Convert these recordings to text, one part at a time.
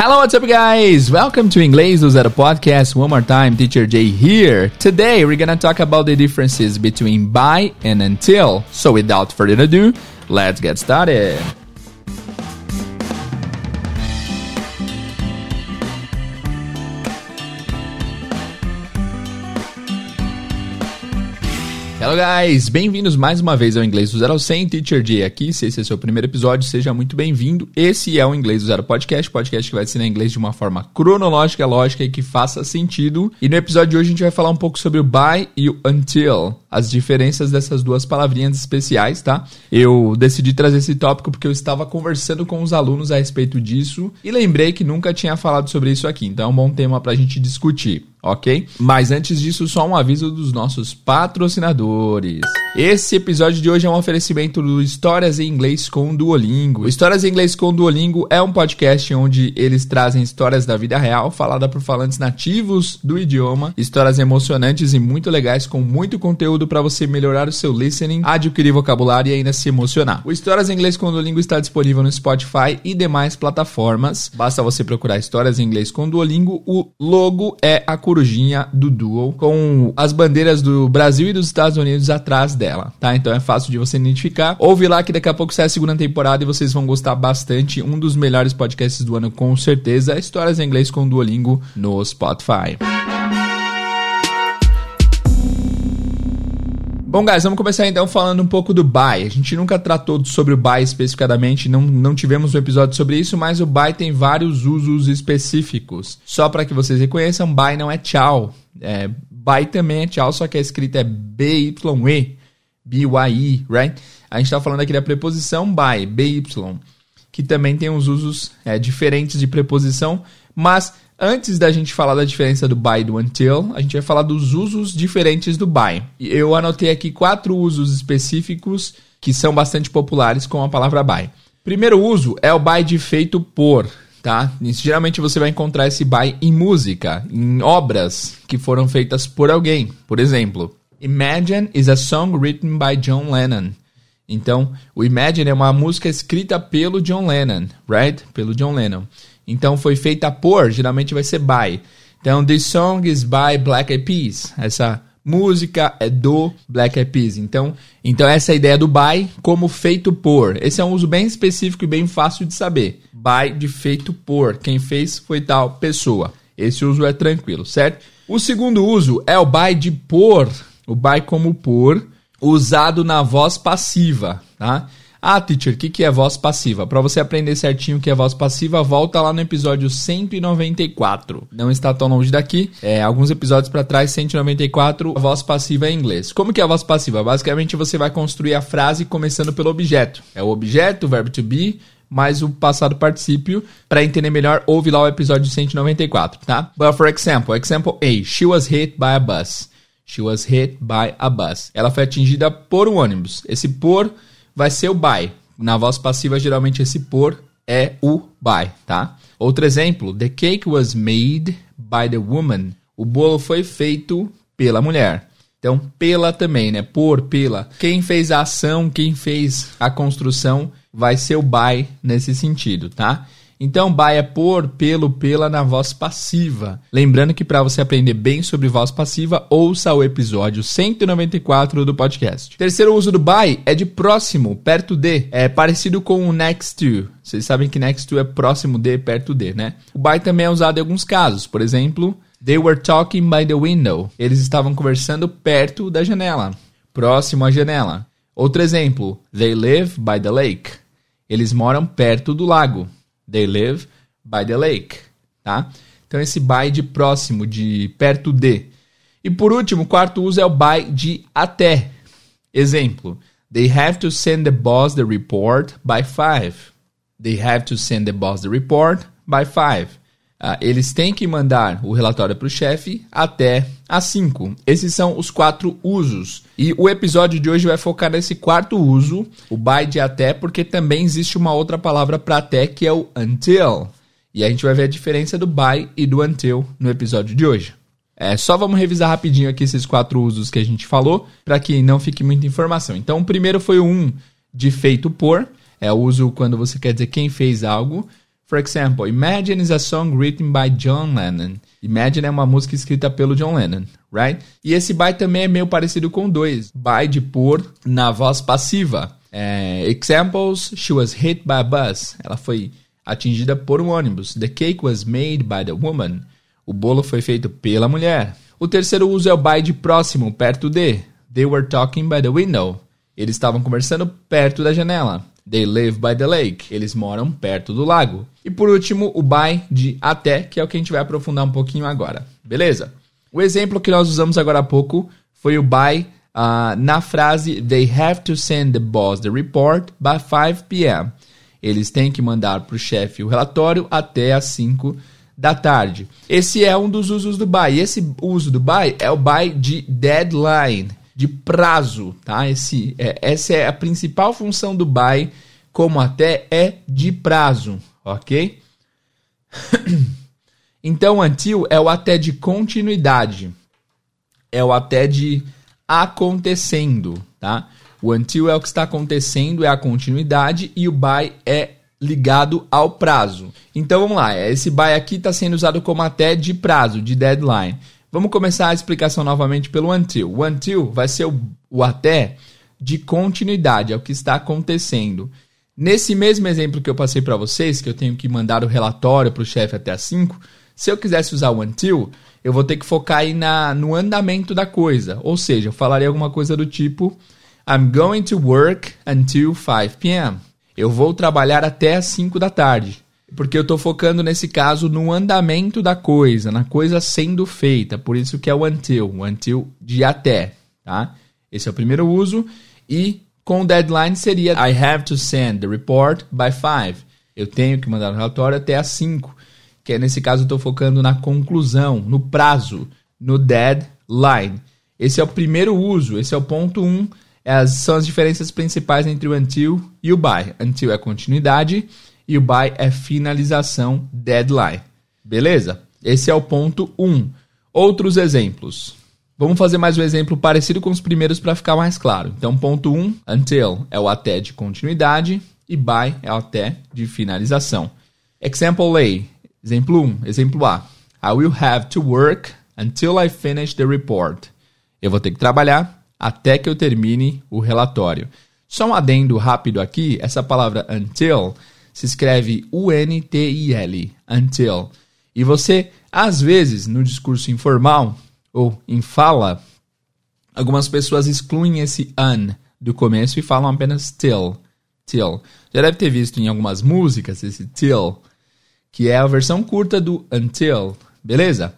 Hello, what's up, guys? Welcome to Inglês do Zero podcast. One more time, Teacher Jay here. Today, we're gonna talk about the differences between by and until. So, without further ado, let's get started. Hello guys, bem-vindos mais uma vez ao Inglês do Zero ao 100, Teacher J aqui, se esse é o seu primeiro episódio, seja muito bem-vindo. Esse é o Inglês do Zero Podcast, podcast que vai ensinar inglês de uma forma cronológica, lógica e que faça sentido. E no episódio de hoje a gente vai falar um pouco sobre o by e o until, as diferenças dessas duas palavrinhas especiais, tá? Eu decidi trazer esse tópico porque eu estava conversando com os alunos a respeito disso e lembrei que nunca tinha falado sobre isso aqui, então é um bom tema pra gente discutir ok? Mas antes disso, só um aviso dos nossos patrocinadores. Esse episódio de hoje é um oferecimento do Histórias em Inglês com Duolingo. Histórias em Inglês com Duolingo é um podcast onde eles trazem histórias da vida real falada por falantes nativos do idioma, histórias emocionantes e muito legais com muito conteúdo para você melhorar o seu listening, adquirir vocabulário e ainda se emocionar. O Histórias em Inglês com Duolingo está disponível no Spotify e demais plataformas. Basta você procurar Histórias em Inglês com Duolingo. O logo é a corujinha do Duo com as bandeiras do Brasil e dos Estados Unidos atrás dela, tá? Então é fácil de você identificar. Ouve lá que daqui a pouco sai a segunda temporada e vocês vão gostar bastante. Um dos melhores podcasts do ano, com certeza. Histórias em inglês com Duolingo no Spotify. Bom, guys, vamos começar então falando um pouco do buy. A gente nunca tratou sobre o buy especificadamente, não, não tivemos um episódio sobre isso, mas o buy tem vários usos específicos. Só para que vocês reconheçam, buy não é tchau. É, buy também é tchau, só que a escrita é B-Y-E, B-Y-E, right? A gente está falando aqui da preposição by, B-Y, que também tem uns usos é, diferentes de preposição, mas Antes da gente falar da diferença do e do until, a gente vai falar dos usos diferentes do by. Eu anotei aqui quatro usos específicos que são bastante populares com a palavra by. Primeiro uso é o by de feito por, tá? Geralmente você vai encontrar esse by em música, em obras que foram feitas por alguém. Por exemplo, Imagine is a song written by John Lennon. Então, o Imagine é uma música escrita pelo John Lennon, right? Pelo John Lennon. Então foi feita por, geralmente vai ser by. Então, this song is by Black Eyed Peas. Essa música é do Black Eyed Peas. Então, então essa é a ideia do by como feito por. Esse é um uso bem específico e bem fácil de saber. By de feito por. Quem fez foi tal pessoa. Esse uso é tranquilo, certo? O segundo uso é o by de por. O by como por, usado na voz passiva, tá? Ah, teacher, o que, que é voz passiva? Para você aprender certinho o que é voz passiva, volta lá no episódio 194. Não está tão longe daqui. É, alguns episódios para trás, 194, voz passiva em inglês. Como que é a voz passiva? Basicamente, você vai construir a frase começando pelo objeto. É o objeto, o verbo to be, mais o passado particípio. Para entender melhor, ouve lá o episódio 194, tá? But for example, example A, she was hit by a bus. She was hit by a bus. Ela foi atingida por um ônibus. Esse por vai ser o by. Na voz passiva, geralmente esse por é o by, tá? Outro exemplo, the cake was made by the woman. O bolo foi feito pela mulher. Então, pela também, né? Por, pela. Quem fez a ação, quem fez a construção, vai ser o by nesse sentido, tá? Então, by é por, pelo, pela na voz passiva. Lembrando que para você aprender bem sobre voz passiva, ouça o episódio 194 do podcast. Terceiro uso do by é de próximo, perto de. É parecido com o next to. Vocês sabem que next to é próximo de, perto de, né? O by também é usado em alguns casos. Por exemplo, they were talking by the window. Eles estavam conversando perto da janela, próximo à janela. Outro exemplo, they live by the lake. Eles moram perto do lago. They live by the lake, tá? Então esse by de próximo, de perto de. E por último, o quarto uso é o by de até. Exemplo: They have to send the boss the report by five. They have to send the boss the report by five. Uh, eles têm que mandar o relatório para o chefe até às 5. Esses são os quatro usos. E o episódio de hoje vai focar nesse quarto uso, o by de até, porque também existe uma outra palavra para até que é o until. E a gente vai ver a diferença do by e do until no episódio de hoje. É, só vamos revisar rapidinho aqui esses quatro usos que a gente falou, para que não fique muita informação. Então, o primeiro foi o um de feito por, é o uso quando você quer dizer quem fez algo For example, Imagine is a song written by John Lennon. Imagine é uma música escrita pelo John Lennon, right? E esse by também é meio parecido com dois. By de por na voz passiva. É, examples, she was hit by a bus. Ela foi atingida por um ônibus. The cake was made by the woman. O bolo foi feito pela mulher. O terceiro uso é o by de próximo, perto de. They were talking by the window. Eles estavam conversando perto da janela. They live by the lake. Eles moram perto do lago. E por último, o by de até, que é o que a gente vai aprofundar um pouquinho agora. Beleza? O exemplo que nós usamos agora há pouco foi o by uh, na frase They have to send the boss the report by 5 p.m. Eles têm que mandar para o chefe o relatório até às 5 da tarde. Esse é um dos usos do by. Esse uso do by é o by de deadline de prazo, tá? Esse, é, essa é a principal função do buy, como até é de prazo, ok? então, until é o até de continuidade, é o até de acontecendo, tá? O until é o que está acontecendo, é a continuidade, e o by é ligado ao prazo. Então vamos lá, esse by aqui está sendo usado como até de prazo, de deadline. Vamos começar a explicação novamente pelo until. O until vai ser o, o até de continuidade, é o que está acontecendo. Nesse mesmo exemplo que eu passei para vocês, que eu tenho que mandar o relatório para o chefe até às 5, se eu quisesse usar o until, eu vou ter que focar aí na, no andamento da coisa. Ou seja, eu falaria alguma coisa do tipo I'm going to work until 5 p.m. Eu vou trabalhar até às 5 da tarde. Porque eu estou focando nesse caso no andamento da coisa, na coisa sendo feita. Por isso que é o until, o until de até, tá? Esse é o primeiro uso. E com deadline seria I have to send the report by 5. Eu tenho que mandar o relatório até às 5. Que é, nesse caso eu estou focando na conclusão, no prazo, no deadline. Esse é o primeiro uso, esse é o ponto 1. Um, é são as diferenças principais entre o until e o by. Until é continuidade e o by é finalização, deadline. Beleza? Esse é o ponto 1. Um. Outros exemplos. Vamos fazer mais um exemplo parecido com os primeiros para ficar mais claro. Então, ponto 1, um, until é o até de continuidade e by é o até de finalização. Example A. Exemplo 1, um, exemplo A. I will have to work until I finish the report. Eu vou ter que trabalhar até que eu termine o relatório. Só um adendo rápido aqui, essa palavra until se escreve U-N-T-I-L, until. E você, às vezes, no discurso informal ou em fala, algumas pessoas excluem esse un do começo e falam apenas till. Till. Já deve ter visto em algumas músicas esse till, que é a versão curta do until, beleza?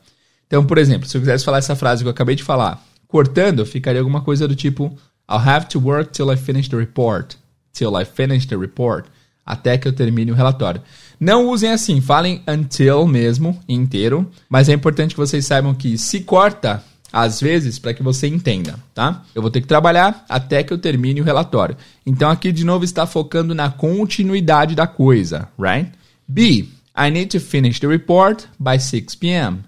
Então, por exemplo, se eu quisesse falar essa frase que eu acabei de falar, cortando, ficaria alguma coisa do tipo I'll have to work till I finish the report. Till I finish the report até que eu termine o relatório. Não usem assim, falem until mesmo, inteiro, mas é importante que vocês saibam que se corta, às vezes, para que você entenda, tá? Eu vou ter que trabalhar até que eu termine o relatório. Então aqui de novo está focando na continuidade da coisa, right? B. I need to finish the report by 6 p.m.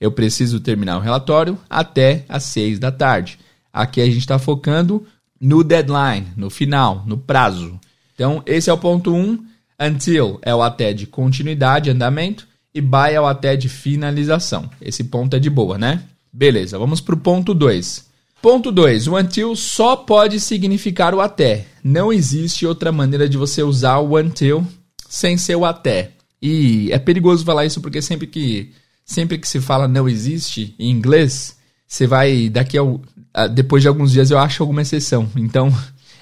Eu preciso terminar o relatório até às 6 da tarde. Aqui a gente está focando no deadline, no final, no prazo. Então, esse é o ponto 1. Um. Until é o até de continuidade, andamento. E by é o até de finalização. Esse ponto é de boa, né? Beleza, vamos para o ponto 2. Ponto 2. O until só pode significar o até. Não existe outra maneira de você usar o until sem ser o até. E é perigoso falar isso porque sempre que, sempre que se fala não existe em inglês, você vai, daqui a, depois de alguns dias eu acho alguma exceção. Então,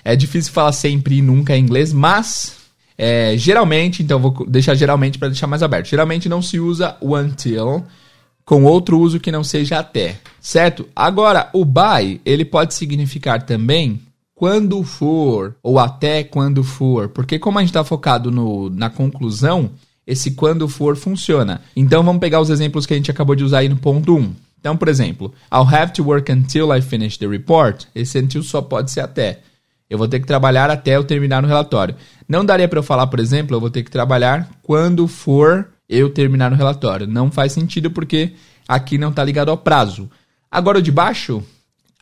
é difícil falar sempre e nunca em inglês, mas é, geralmente, então vou deixar geralmente para deixar mais aberto. Geralmente não se usa o until com outro uso que não seja até, certo? Agora, o by, ele pode significar também quando for ou até quando for, porque como a gente está focado no, na conclusão, esse quando for funciona. Então vamos pegar os exemplos que a gente acabou de usar aí no ponto 1. Então, por exemplo, I'll have to work until I finish the report. Esse until só pode ser até. Eu vou ter que trabalhar até eu terminar no relatório. Não daria para eu falar, por exemplo, eu vou ter que trabalhar quando for eu terminar no relatório. Não faz sentido porque aqui não está ligado ao prazo. Agora o de baixo,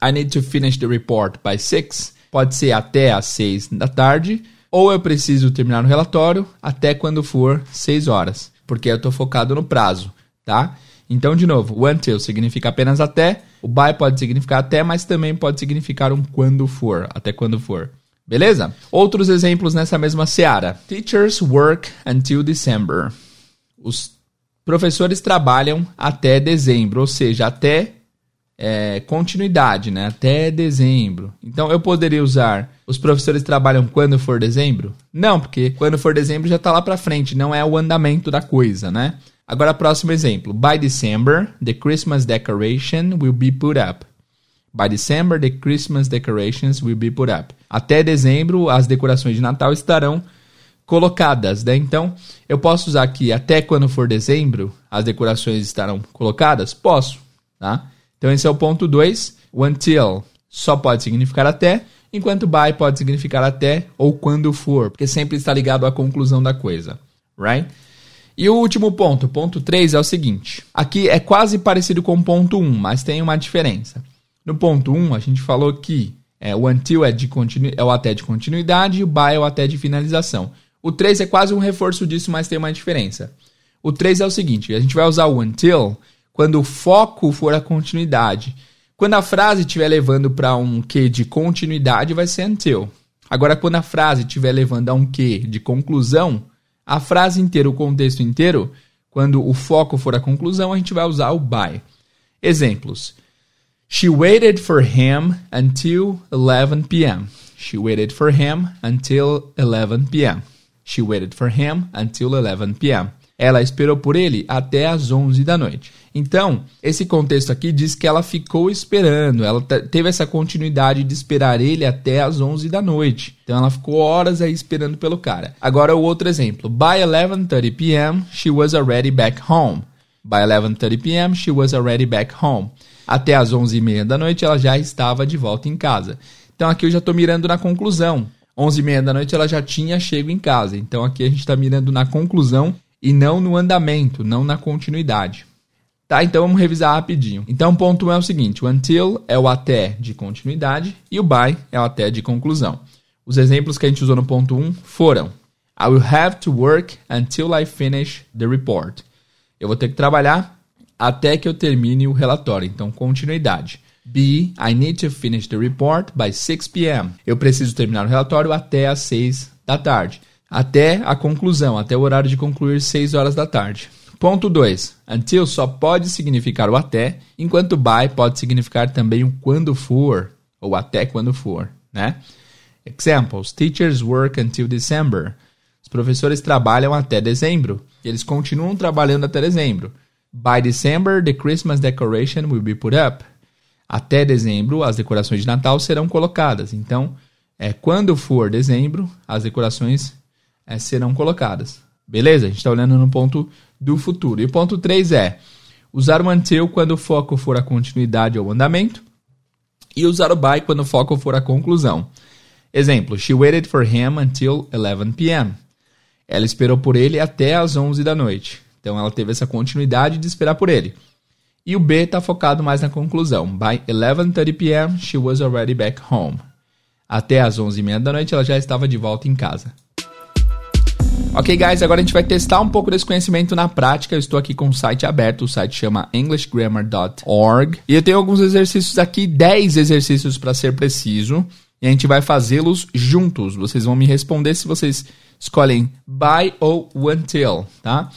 I need to finish the report by 6, pode ser até às 6 da tarde, ou eu preciso terminar o relatório até quando for 6 horas, porque eu estou focado no prazo, tá? Então, de novo, o until significa apenas até, o by pode significar até, mas também pode significar um quando for, até quando for. Beleza? Outros exemplos nessa mesma seara. Teachers work until December. Os professores trabalham até dezembro, ou seja, até é, continuidade, né? Até dezembro. Então eu poderia usar os professores trabalham quando for dezembro? Não, porque quando for dezembro já está lá para frente, não é o andamento da coisa, né? Agora, próximo exemplo. By December, the Christmas decoration will be put up. By December, the Christmas decorations will be put up. Até dezembro, as decorações de Natal estarão colocadas, né? Então, eu posso usar aqui até quando for dezembro, as decorações estarão colocadas? Posso, tá? Então, esse é o ponto 2. O until só pode significar até, enquanto by pode significar até ou quando for, porque sempre está ligado à conclusão da coisa, right? E o último ponto, ponto 3, é o seguinte. Aqui é quase parecido com o ponto 1, um, mas tem uma diferença. No ponto 1, um, a gente falou que é, o until é, de continu, é o até de continuidade e o by é o até de finalização. O 3 é quase um reforço disso, mas tem uma diferença. O 3 é o seguinte, a gente vai usar o until quando o foco for a continuidade. Quando a frase estiver levando para um que de continuidade, vai ser until. Agora, quando a frase estiver levando a um que de conclusão, a frase inteira, o contexto inteiro, quando o foco for a conclusão, a gente vai usar o by. Exemplos. She waited for him until 11 p.m. She waited for him until 11 p.m. She waited for him until 11 p.m. Ela esperou por ele até as 11 da noite. Então, esse contexto aqui diz que ela ficou esperando, ela teve essa continuidade de esperar ele até as 11 da noite. Então, ela ficou horas aí esperando pelo cara. Agora, o outro exemplo. By 11:30 p.m., she was already back home. By 11:30 p.m., she was already back home. Até as 11h30 da noite, ela já estava de volta em casa. Então, aqui eu já estou mirando na conclusão. 11h30 da noite, ela já tinha chego em casa. Então, aqui a gente está mirando na conclusão e não no andamento, não na continuidade. Tá, então vamos revisar rapidinho. Então, o ponto 1 é o seguinte: o until é o até de continuidade e o by é o até de conclusão. Os exemplos que a gente usou no ponto 1 foram: I will have to work until I finish the report. Eu vou ter que trabalhar até que eu termine o relatório. Então, continuidade. B. I need to finish the report by 6 p.m. Eu preciso terminar o relatório até às 6 da tarde. Até a conclusão, até o horário de concluir 6 horas da tarde. Ponto 2. Until só pode significar o até, enquanto by pode significar também o quando for, ou até quando for, né? Examples. Teachers work until December. Os professores trabalham até dezembro. Eles continuam trabalhando até dezembro. By December, the Christmas decoration will be put up. Até dezembro, as decorações de Natal serão colocadas. Então, é, quando for dezembro, as decorações é, serão colocadas. Beleza? A gente está olhando no ponto do futuro. E o ponto 3 é usar o until quando o foco for a continuidade ou andamento e usar o by quando o foco for a conclusão. Exemplo, she waited for him until 11 p.m. Ela esperou por ele até as 11 da noite. Então ela teve essa continuidade de esperar por ele. E o B está focado mais na conclusão. By 11:30 p.m. she was already back home. Até as 11h30 da noite ela já estava de volta em casa. Ok, guys, agora a gente vai testar um pouco desse conhecimento na prática. Eu estou aqui com o site aberto, o site chama englishgrammar.org. E eu tenho alguns exercícios aqui, 10 exercícios para ser preciso. E a gente vai fazê-los juntos. Vocês vão me responder se vocês escolhem by ou until, tá?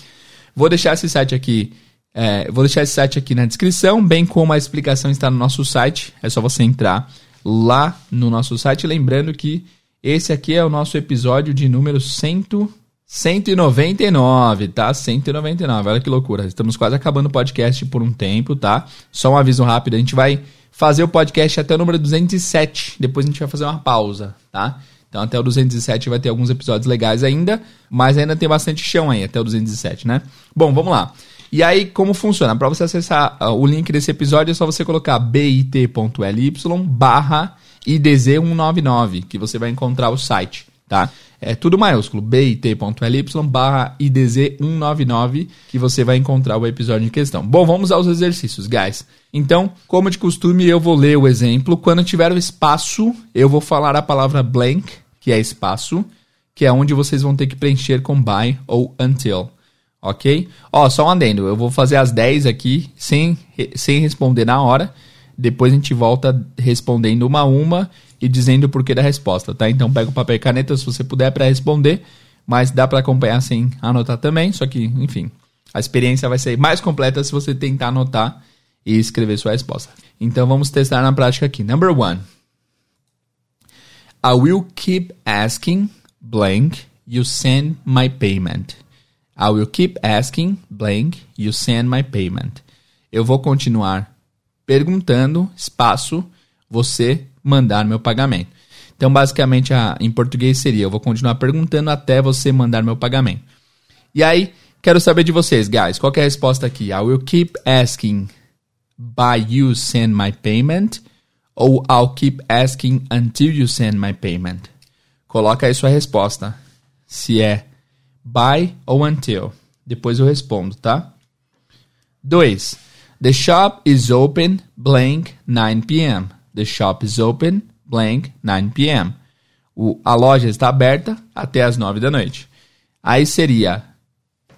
Vou deixar esse site aqui, é, vou deixar esse site aqui na descrição, bem como a explicação está no nosso site. É só você entrar lá no nosso site. Lembrando que esse aqui é o nosso episódio de número 100 199, tá? 199, olha que loucura. Estamos quase acabando o podcast por um tempo, tá? Só um aviso rápido, a gente vai fazer o podcast até o número 207, depois a gente vai fazer uma pausa, tá? Então até o 207 vai ter alguns episódios legais ainda, mas ainda tem bastante chão aí até o 207, né? Bom, vamos lá. E aí, como funciona? Para você acessar uh, o link desse episódio, é só você colocar bit.ly barra idz199, que você vai encontrar o site, tá? É tudo maiúsculo, bit.ly barra idz199, que você vai encontrar o episódio em questão. Bom, vamos aos exercícios, guys. Então, como de costume, eu vou ler o exemplo. Quando tiver o espaço, eu vou falar a palavra blank, que é espaço, que é onde vocês vão ter que preencher com by ou until. Ok? Ó, só um adendo. Eu vou fazer as 10 aqui sem, sem responder na hora. Depois a gente volta respondendo uma a uma e dizendo o porquê da resposta, tá? Então pega o papel e caneta se você puder para responder, mas dá para acompanhar sem anotar também. Só que, enfim, a experiência vai ser mais completa se você tentar anotar e escrever sua resposta. Então vamos testar na prática aqui. Number one. I will keep asking blank you send my payment. I will keep asking blank you send my payment. Eu vou continuar perguntando, espaço, você mandar meu pagamento. Então, basicamente, a, em português seria: eu vou continuar perguntando até você mandar meu pagamento. E aí, quero saber de vocês, guys. Qual é a resposta aqui? I will keep asking by you send my payment ou I'll keep asking until you send my payment. Coloca aí sua resposta. Se é by ou until. Depois eu respondo, tá? 2. The shop is open blank 9 p.m. The shop is open blank 9 p.m. O, a loja está aberta até as 9 da noite. Aí seria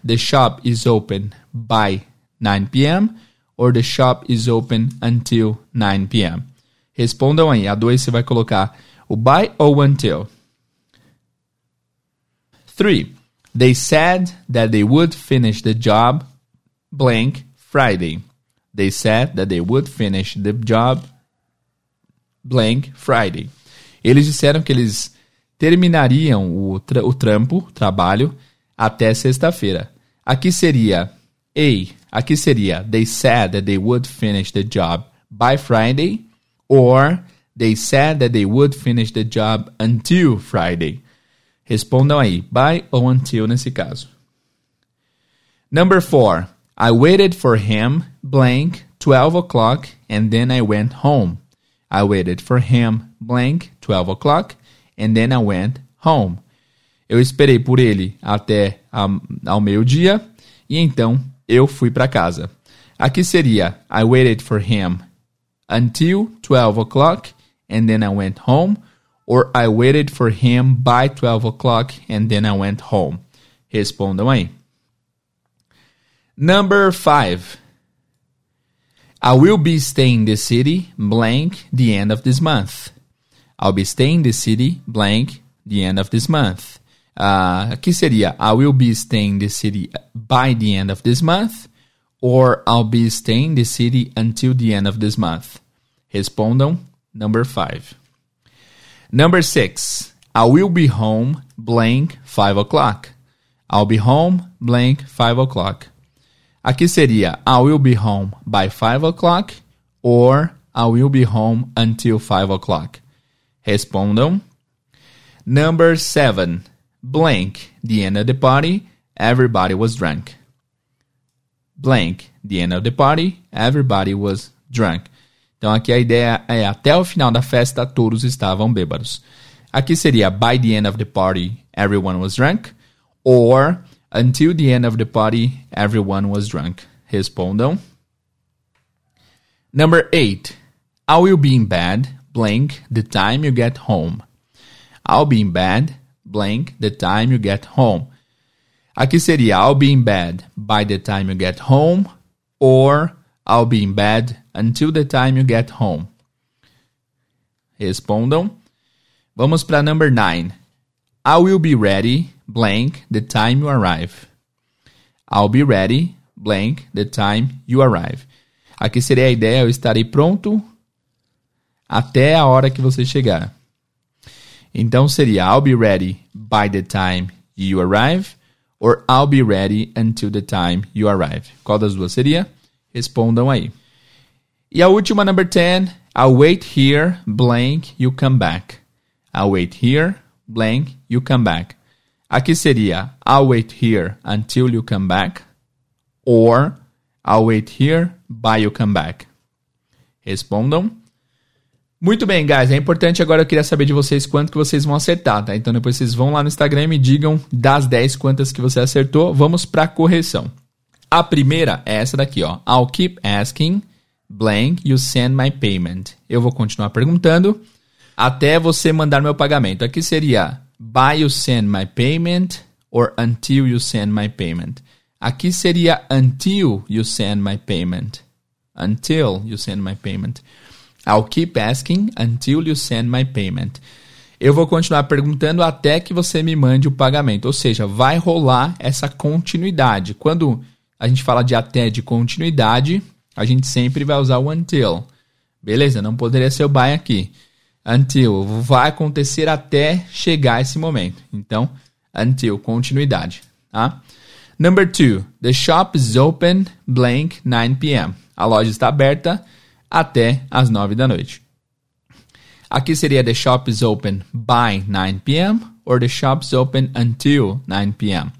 The shop is open by 9 p.m. or the shop is open until 9 p.m. Respondam aí. A 2 você vai colocar o by ou until. 3. They said that they would finish the job blank Friday. They said that they would finish the job blank Friday. Eles disseram que eles terminariam o, tra o trampo, trabalho, até sexta-feira. Aqui seria A. Aqui seria They said that they would finish the job by Friday. Or they said that they would finish the job until Friday. Respondam aí, by ou until nesse caso. Number four, I waited for him blank 12 o'clock and then I went home. I waited for him blank 12 o'clock and then I went home. Eu esperei por ele até um, ao meio-dia e então eu fui para casa. Aqui seria I waited for him until 12 o'clock and then I went home or I waited for him by 12 o'clock and then I went home? Respondam aí. Number 5. I will be staying in the city blank the end of this month. I'll be staying in the city blank the end of this month. Uh, aqui seria I will be staying in the city by the end of this month or I'll be staying in the city until the end of this month. Respondam number 5. Number six, I will be home blank five o'clock. I'll be home blank five o'clock. Aqui seria I will be home by five o'clock or I will be home until five o'clock. Respondam. Number seven, blank. The end of the party, everybody was drunk. Blank. The end of the party, everybody was drunk. Então aqui a ideia é até o final da festa todos estavam bêbados. Aqui seria by the end of the party everyone was drunk or until the end of the party everyone was drunk. Respondam. Number 8. I will be in bed blank the time you get home. I'll be in bed blank the time you get home. Aqui seria I'll be in bed by the time you get home or I'll be in bed until the time you get home. Respondam. Vamos para number 9. I will be ready, blank, the time you arrive. I'll be ready, blank, the time you arrive. Aqui seria a ideia, eu estarei pronto até a hora que você chegar. Então seria I'll be ready by the time you arrive or I'll be ready until the time you arrive. Qual das duas seria? Respondam aí. E a última, number 10. I'll wait here, blank, you come back. I'll wait here, blank, you come back. Aqui seria I'll wait here until you come back. Or I'll wait here by you come back. Respondam. Muito bem, guys. É importante agora eu queria saber de vocês quanto que vocês vão acertar, tá? Então depois vocês vão lá no Instagram e me digam das 10 quantas que você acertou. Vamos para correção. A primeira é essa daqui, ó. I'll keep asking blank you send my payment. Eu vou continuar perguntando até você mandar meu pagamento. Aqui seria by you send my payment or until you send my payment. Aqui seria until you send my payment. Until you send my payment. I'll keep asking until you send my payment. Eu vou continuar perguntando até que você me mande o pagamento. Ou seja, vai rolar essa continuidade. Quando a gente fala de até de continuidade, a gente sempre vai usar o until. Beleza? Não poderia ser o by aqui. Until vai acontecer até chegar esse momento. Então, until, continuidade. Tá? Number two, the shop is open blank 9 p.m. A loja está aberta até as 9 da noite. Aqui seria the shop is open by 9 p.m. or the shop is open until 9 p.m.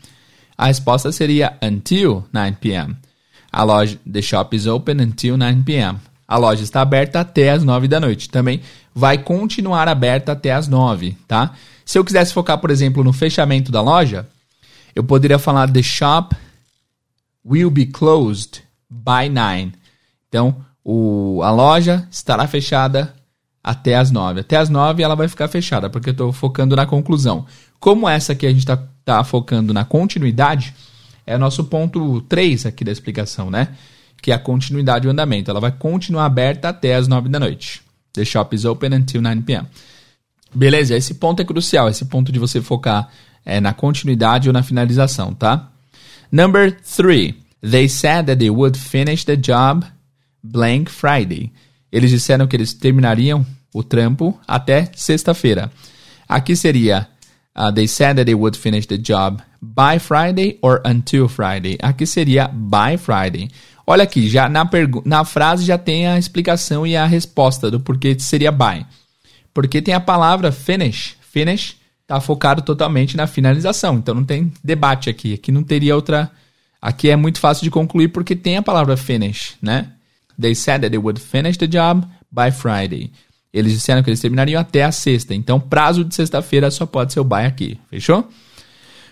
A resposta seria until 9 p.m. A loja, the shop is open until 9 p.m. A loja está aberta até as 9 da noite. Também vai continuar aberta até as 9, tá? Se eu quisesse focar, por exemplo, no fechamento da loja, eu poderia falar the shop will be closed by 9. Então, o, a loja estará fechada até as 9. Até as 9 ela vai ficar fechada, porque eu estou focando na conclusão. Como essa aqui a gente está tá focando na continuidade, é nosso ponto 3 aqui da explicação, né? Que é a continuidade do andamento. Ela vai continuar aberta até as 9 da noite. The shop is open until 9 p.m. Beleza, esse ponto é crucial, esse ponto de você focar é, na continuidade ou na finalização, tá? Number 3. They said that they would finish the job blank Friday. Eles disseram que eles terminariam o trampo até sexta-feira. Aqui seria uh, they said that they would finish the job by Friday or until Friday. Aqui seria by Friday. Olha aqui, já na, na frase já tem a explicação e a resposta do porquê seria by. Porque tem a palavra finish. Finish está focado totalmente na finalização. Então não tem debate aqui. Aqui não teria outra. Aqui é muito fácil de concluir porque tem a palavra finish, né? They said that they would finish the job by Friday. Eles disseram que eles terminariam até a sexta. Então, prazo de sexta-feira só pode ser o by aqui. Fechou?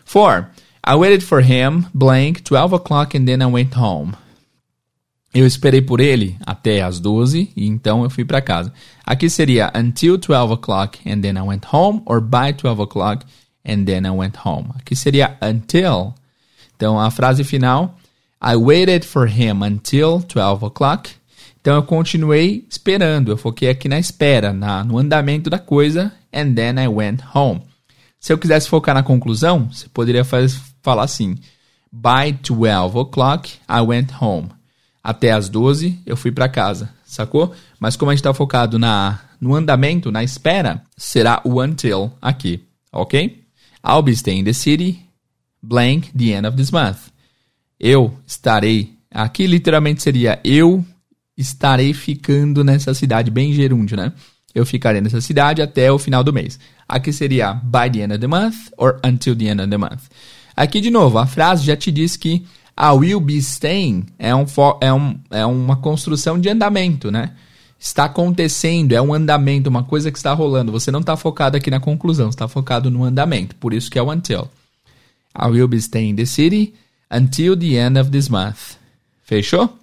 4. I waited for him, blank, 12 o'clock and then I went home. Eu esperei por ele até as 12 e então eu fui para casa. Aqui seria until 12 o'clock and then I went home or by 12 o'clock and then I went home. Aqui seria until. Então a frase final I waited for him until 12 o'clock. Então eu continuei esperando, eu foquei aqui na espera, na, no andamento da coisa, and then I went home. Se eu quisesse focar na conclusão, você poderia faz, falar assim: By 12 o'clock I went home. Até as 12 eu fui para casa, sacou? Mas como a gente está focado na, no andamento, na espera, será o until aqui, ok? I'll be staying in the city, blank, the end of this month eu estarei. Aqui literalmente seria eu estarei ficando nessa cidade, bem gerúndio, né? Eu ficarei nessa cidade até o final do mês. Aqui seria by the end of the month or until the end of the month. Aqui de novo, a frase já te diz que a will be staying é, um, é, um, é uma construção de andamento, né? Está acontecendo, é um andamento, uma coisa que está rolando. Você não está focado aqui na conclusão, está focado no andamento. Por isso que é o until. I will be staying in the city until the end of this month. Fechou?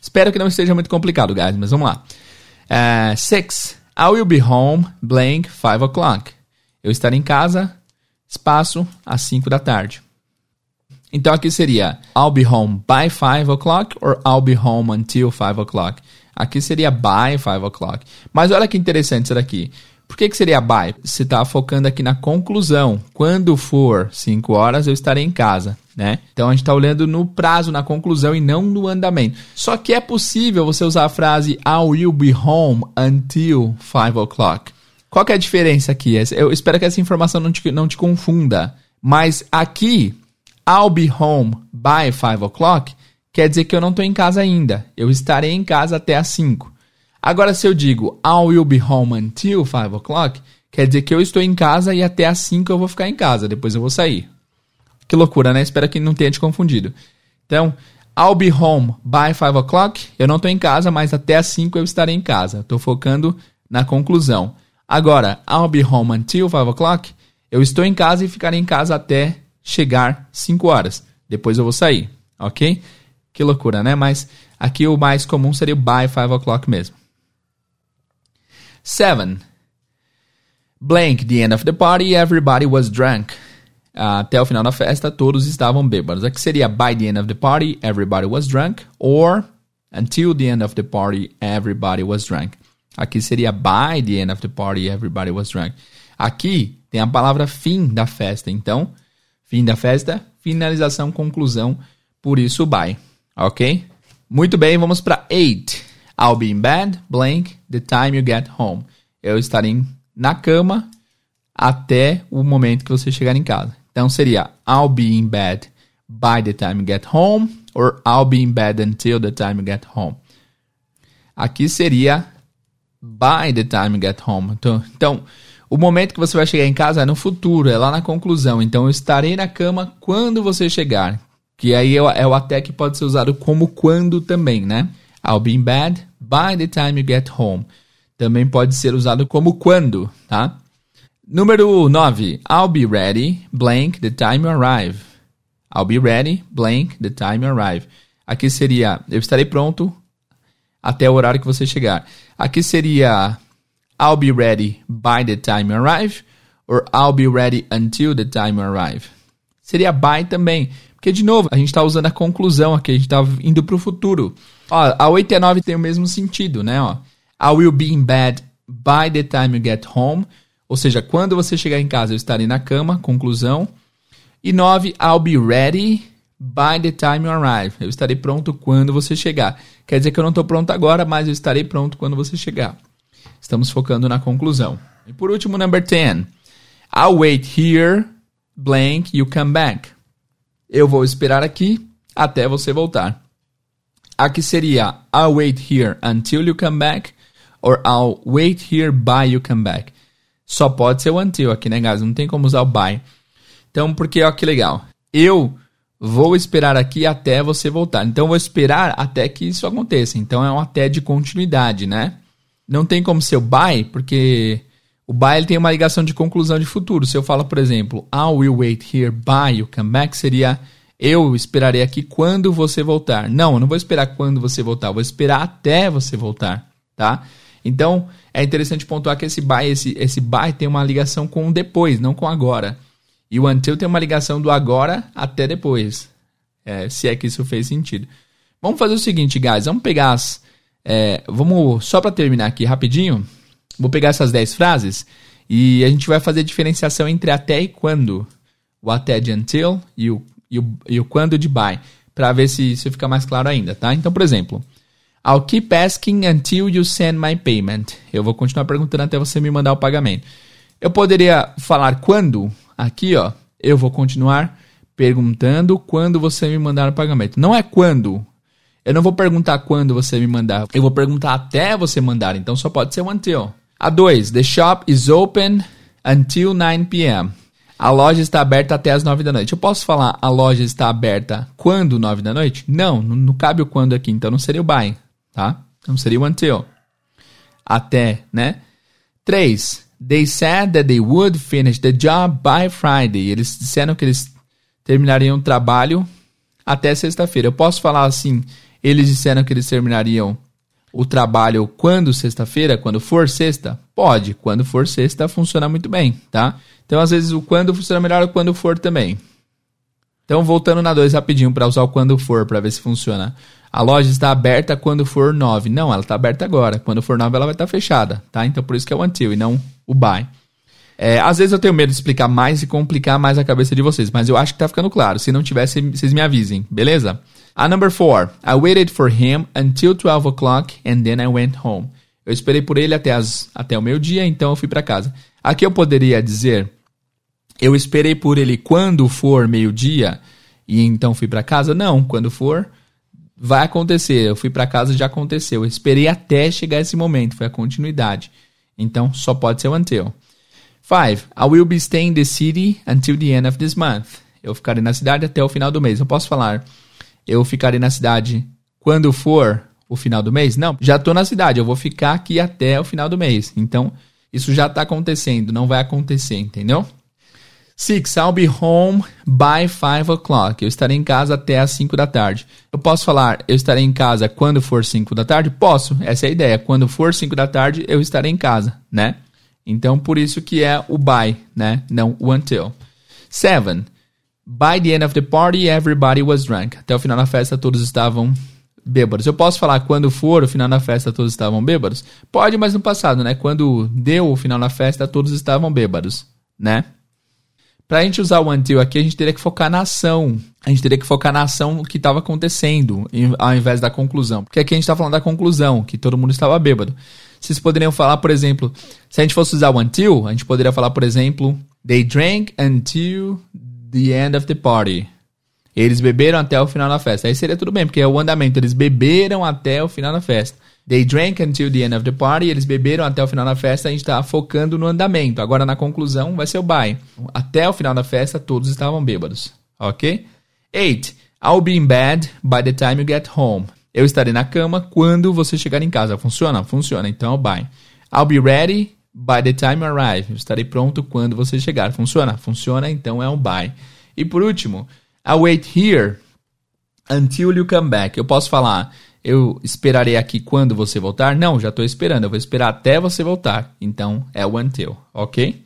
Espero que não esteja muito complicado, guys, mas vamos lá. Uh, six. I will be home, blank, 5 o'clock. Eu estarei em casa, espaço, às 5 da tarde. Então aqui seria I'll be home by 5 o'clock or I'll be home until 5 o'clock. Aqui seria by 5 o'clock. Mas olha que interessante isso daqui. Por que, que seria by? Você está focando aqui na conclusão. Quando for 5 horas, eu estarei em casa. Né? Então a gente está olhando no prazo, na conclusão e não no andamento. Só que é possível você usar a frase I will be home until 5 o'clock. Qual que é a diferença aqui? Eu espero que essa informação não te, não te confunda. Mas aqui, I'll be home by 5 o'clock quer dizer que eu não estou em casa ainda. Eu estarei em casa até às 5. Agora, se eu digo I will be home until 5 o'clock, quer dizer que eu estou em casa e até às 5 eu vou ficar em casa, depois eu vou sair. Que loucura, né? Espero que não tenha te confundido. Então, I'll be home by 5 o'clock, eu não estou em casa, mas até às 5 eu estarei em casa. Estou focando na conclusão. Agora, I'll be home until 5 o'clock, eu estou em casa e ficarei em casa até chegar 5 horas. Depois eu vou sair, ok? Que loucura, né? Mas aqui o mais comum seria o by 5 o'clock mesmo. 7. Blank, the end of the party, everybody was drunk. Até o final da festa, todos estavam bêbados. Aqui seria by the end of the party, everybody was drunk. Or until the end of the party, everybody was drunk. Aqui seria by the end of the party, everybody was drunk. Aqui tem a palavra fim da festa. Então, fim da festa, finalização, conclusão. Por isso, by. Ok? Muito bem, vamos para 8. I'll be in bed, blank, the time you get home. Eu estarei na cama até o momento que você chegar em casa. Então seria I'll be in bed by the time you get home or I'll be in bed until the time you get home. Aqui seria by the time you get home. Então, então, o momento que você vai chegar em casa é no futuro, é lá na conclusão. Então eu estarei na cama quando você chegar. Que aí é, é o até que pode ser usado como quando também, né? I'll be in bed by the time you get home. Também pode ser usado como quando, tá? Número 9. I'll be ready, blank, the time you arrive. I'll be ready, blank, the time you arrive. Aqui seria, eu estarei pronto até o horário que você chegar. Aqui seria, I'll be ready by the time you arrive, or I'll be ready until the time you arrive. Seria by também, porque de novo, a gente está usando a conclusão aqui, a gente está indo para o futuro. Ó, a 8 e a 9 tem o mesmo sentido, né? Ó, I will be in bed by the time you get home ou seja, quando você chegar em casa, eu estarei na cama, conclusão. E 9, I'll be ready by the time you arrive. Eu estarei pronto quando você chegar. Quer dizer que eu não estou pronto agora, mas eu estarei pronto quando você chegar. Estamos focando na conclusão. E por último, number 10. I'll wait here, blank, you come back. Eu vou esperar aqui até você voltar. Aqui seria I'll wait here until you come back or I'll wait here by you come back. Só pode ser o until aqui, né, guys? Não tem como usar o by. Então, porque, ó, que legal. Eu vou esperar aqui até você voltar. Então, vou esperar até que isso aconteça. Então, é um até de continuidade, né? Não tem como ser o by, porque o by ele tem uma ligação de conclusão de futuro. Se eu falo, por exemplo, I will wait here by you come back, seria eu esperarei aqui quando você voltar. Não, eu não vou esperar quando você voltar, eu vou esperar até você voltar, tá? Então, é interessante pontuar que esse by, esse, esse by tem uma ligação com o depois, não com agora. E o until tem uma ligação do agora até depois. É, se é que isso fez sentido. Vamos fazer o seguinte, guys. Vamos pegar as. É, vamos, só para terminar aqui rapidinho, vou pegar essas 10 frases e a gente vai fazer diferenciação entre até e quando. O até de until e o, e o, e o quando de by. Para ver se isso fica mais claro ainda, tá? Então, por exemplo, I'll keep asking until you send my payment. Eu vou continuar perguntando até você me mandar o pagamento. Eu poderia falar quando? Aqui, ó. Eu vou continuar perguntando quando você me mandar o pagamento. Não é quando. Eu não vou perguntar quando você me mandar. Eu vou perguntar até você mandar. Então só pode ser until. A 2. The shop is open until 9 p.m. A loja está aberta até as 9 da noite. Eu posso falar a loja está aberta quando 9 da noite? Não, não, não cabe o quando aqui, então não seria o by tá? Então seria o until. Até, né? 3. They said that they would finish the job by Friday. Eles disseram que eles terminariam o trabalho até sexta-feira. Eu posso falar assim, eles disseram que eles terminariam o trabalho quando sexta-feira, quando for sexta? Pode, quando for sexta funciona muito bem, tá? Então às vezes o quando funciona melhor quando for também. Então voltando na 2 rapidinho para usar o quando for para ver se funciona. A loja está aberta quando for 9. Não, ela está aberta agora. Quando for 9, ela vai estar tá fechada, tá? Então por isso que é o until e não o by. É, às vezes eu tenho medo de explicar mais e complicar mais a cabeça de vocês, mas eu acho que tá ficando claro. Se não tivesse, vocês me avisem, beleza? A number 4. I waited for him until 12 o'clock and then I went home. Eu esperei por ele até, as, até o meio-dia, então eu fui para casa. Aqui eu poderia dizer, eu esperei por ele quando for meio-dia e então fui para casa? Não, quando for vai acontecer. Eu fui para casa já aconteceu. Eu esperei até chegar esse momento, foi a continuidade. Então só pode ser o until. 5. I will be staying in the city until the end of this month. Eu ficarei na cidade até o final do mês. Eu posso falar, eu ficarei na cidade quando for o final do mês? Não, já estou na cidade, eu vou ficar aqui até o final do mês. Então, isso já está acontecendo, não vai acontecer, entendeu? Six, I'll be home by 5 o'clock. Eu estarei em casa até as 5 da tarde. Eu posso falar, eu estarei em casa quando for 5 da tarde? Posso, essa é a ideia. Quando for 5 da tarde, eu estarei em casa, né? Então, por isso que é o by, né? Não o until. Seven. By the end of the party, everybody was drunk. Até o final da festa, todos estavam bêbados. Eu posso falar quando for o final da festa, todos estavam bêbados? Pode, mas no passado, né? Quando deu o final da festa, todos estavam bêbados, né? Pra gente usar o until aqui, a gente teria que focar na ação. A gente teria que focar na ação que estava acontecendo, ao invés da conclusão. Porque aqui a gente está falando da conclusão, que todo mundo estava bêbado. Vocês poderiam falar, por exemplo, se a gente fosse usar o until, a gente poderia falar, por exemplo, They drank until the end of the party. Eles beberam até o final da festa. Aí seria tudo bem, porque é o andamento. Eles beberam até o final da festa. They drank until the end of the party. Eles beberam até o final da festa. A gente está focando no andamento. Agora na conclusão vai ser o by. Até o final da festa todos estavam bêbados. Ok? 8. I'll be in bed by the time you get home. Eu estarei na cama quando você chegar em casa. Funciona? Funciona. Então é o by. I'll be ready by the time you arrive. Eu estarei pronto quando você chegar. Funciona? Funciona. Então é um by. E por último, I'll wait here until you come back. Eu posso falar, eu esperarei aqui quando você voltar? Não, já estou esperando. Eu vou esperar até você voltar. Então é o until, ok?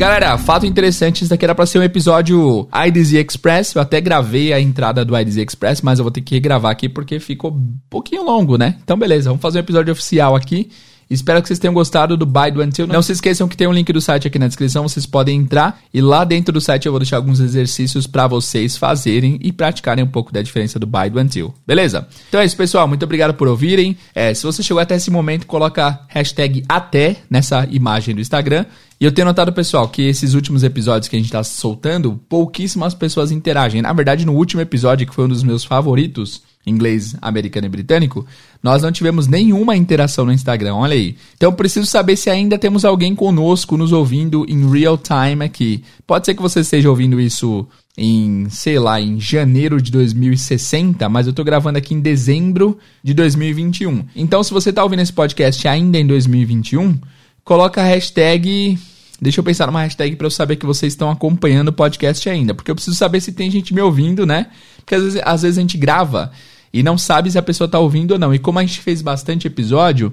Galera, fato interessante, isso daqui era pra ser um episódio IDZ Express. Eu até gravei a entrada do IDZ Express, mas eu vou ter que regravar aqui porque ficou um pouquinho longo, né? Então, beleza, vamos fazer um episódio oficial aqui. Espero que vocês tenham gostado do Buy do Until. Não se esqueçam que tem um link do site aqui na descrição, vocês podem entrar e lá dentro do site eu vou deixar alguns exercícios para vocês fazerem e praticarem um pouco da diferença do Buy do Until. Beleza? Então é isso, pessoal. Muito obrigado por ouvirem. É, se você chegou até esse momento, coloca hashtag até nessa imagem do Instagram. E eu tenho notado, pessoal, que esses últimos episódios que a gente está soltando, pouquíssimas pessoas interagem. Na verdade, no último episódio, que foi um dos meus favoritos, inglês, americano e britânico, nós não tivemos nenhuma interação no Instagram, olha aí. Então preciso saber se ainda temos alguém conosco nos ouvindo em real time aqui. Pode ser que você esteja ouvindo isso em, sei lá, em janeiro de 2060, mas eu tô gravando aqui em dezembro de 2021. Então se você tá ouvindo esse podcast ainda em 2021, coloca a hashtag Deixa eu pensar numa hashtag para eu saber que vocês estão acompanhando o podcast ainda. Porque eu preciso saber se tem gente me ouvindo, né? Porque às vezes, às vezes a gente grava e não sabe se a pessoa está ouvindo ou não. E como a gente fez bastante episódio,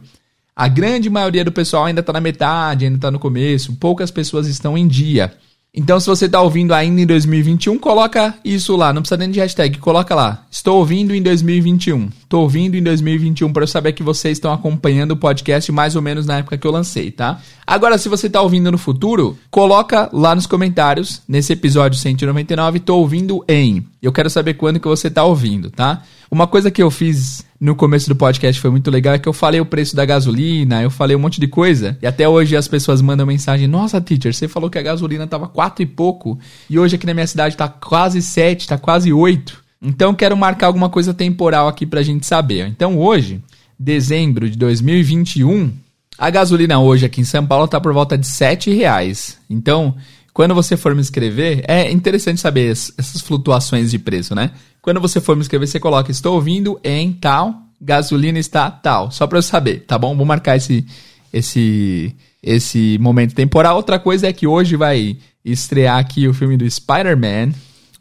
a grande maioria do pessoal ainda está na metade, ainda está no começo, poucas pessoas estão em dia. Então, se você está ouvindo ainda em 2021, coloca isso lá. Não precisa nem de hashtag, coloca lá. Estou ouvindo em 2021. Estou ouvindo em 2021 para eu saber que vocês estão acompanhando o podcast mais ou menos na época que eu lancei, tá? Agora, se você está ouvindo no futuro, coloca lá nos comentários, nesse episódio 199, estou ouvindo em. Eu quero saber quando que você está ouvindo, tá? Uma coisa que eu fiz no começo do podcast foi muito legal é que eu falei o preço da gasolina, eu falei um monte de coisa. E até hoje as pessoas mandam mensagem: Nossa, teacher, você falou que a gasolina tava quatro e pouco. E hoje aqui na minha cidade tá quase sete, tá quase oito. Então quero marcar alguma coisa temporal aqui pra gente saber. Então hoje, dezembro de 2021, a gasolina hoje aqui em São Paulo tá por volta de sete reais. Então, quando você for me inscrever, é interessante saber essas flutuações de preço, né? Quando você for me inscrever, você coloca estou ouvindo em tal, gasolina está tal, só para eu saber, tá bom? Vou marcar esse esse esse momento temporal. Outra coisa é que hoje vai estrear aqui o filme do Spider-Man,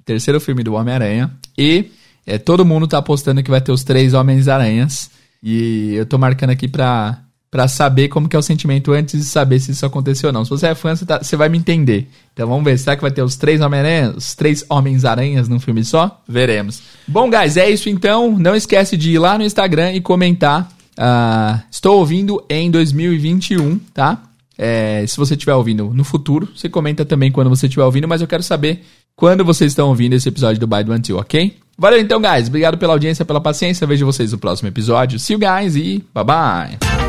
terceiro filme do Homem-Aranha, e é, todo mundo tá apostando que vai ter os três Homens-Aranhas. E eu tô marcando aqui pra para saber como que é o sentimento antes de saber se isso aconteceu ou não. Se você é fã, você, tá, você vai me entender. Então vamos ver, será que vai ter os três Homem-Aranhas, três Homens-Aranhas num filme só? Veremos. Bom, guys, é isso então. Não esquece de ir lá no Instagram e comentar. Uh, estou ouvindo em 2021, tá? É, se você estiver ouvindo no futuro, você comenta também quando você estiver ouvindo, mas eu quero saber quando vocês estão ouvindo esse episódio do By do Until, ok? Valeu então, guys. Obrigado pela audiência, pela paciência. Vejo vocês no próximo episódio. See you guys e bye bye.